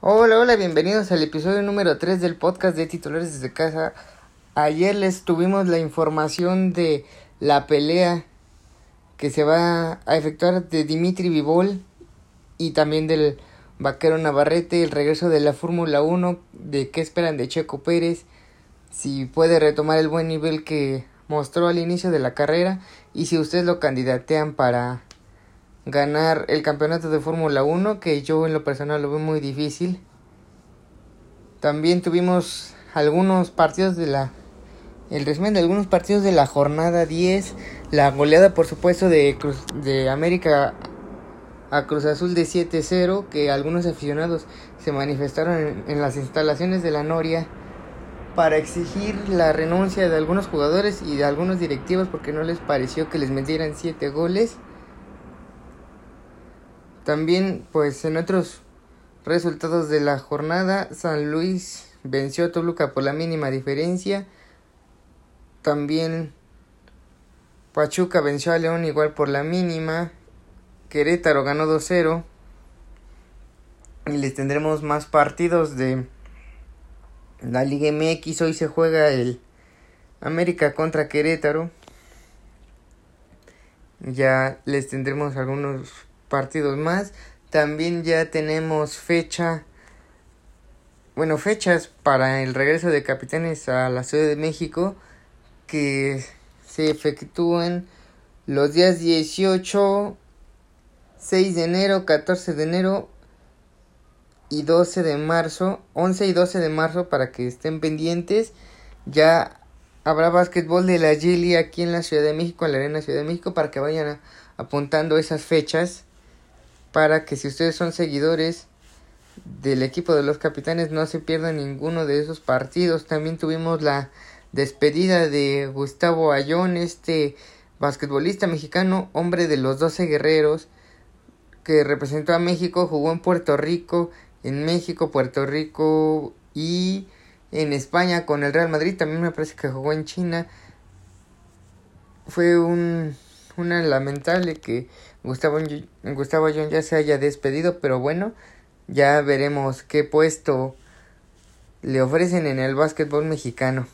Hola, hola, bienvenidos al episodio número 3 del podcast de titulares desde casa. Ayer les tuvimos la información de la pelea que se va a efectuar de Dimitri Vivol y también del vaquero Navarrete, el regreso de la Fórmula 1, de qué esperan de Checo Pérez, si puede retomar el buen nivel que mostró al inicio de la carrera y si ustedes lo candidatean para ganar el campeonato de Fórmula 1, que yo en lo personal lo veo muy difícil. También tuvimos algunos partidos de la el resumen algunos partidos de la jornada 10, la goleada por supuesto de Cruz, de América a Cruz Azul de 7-0, que algunos aficionados se manifestaron en, en, las instalaciones de la Noria para exigir la renuncia de algunos jugadores y de algunos directivos porque no les pareció que les metieran 7 goles. También, pues en otros resultados de la jornada, San Luis venció a Toluca por la mínima diferencia. También Pachuca venció a León igual por la mínima. Querétaro ganó 2-0. Y les tendremos más partidos de la Liga MX. Hoy se juega el América contra Querétaro. Ya les tendremos algunos partidos más. También ya tenemos fecha, bueno, fechas para el regreso de capitanes a la Ciudad de México que se efectúan los días 18, 6 de enero, 14 de enero y 12 de marzo, 11 y 12 de marzo para que estén pendientes. Ya habrá básquetbol de la Gili aquí en la Ciudad de México, en la Arena Ciudad de México, para que vayan apuntando esas fechas para que si ustedes son seguidores del equipo de los capitanes no se pierdan ninguno de esos partidos. También tuvimos la despedida de Gustavo Ayón, este basquetbolista mexicano, hombre de los 12 guerreros, que representó a México, jugó en Puerto Rico, en México, Puerto Rico y en España con el Real Madrid, también me parece que jugó en China. Fue un una lamentable que Gustavo, Gustavo Ayón ya se haya despedido, pero bueno, ya veremos qué puesto le ofrecen en el básquetbol mexicano.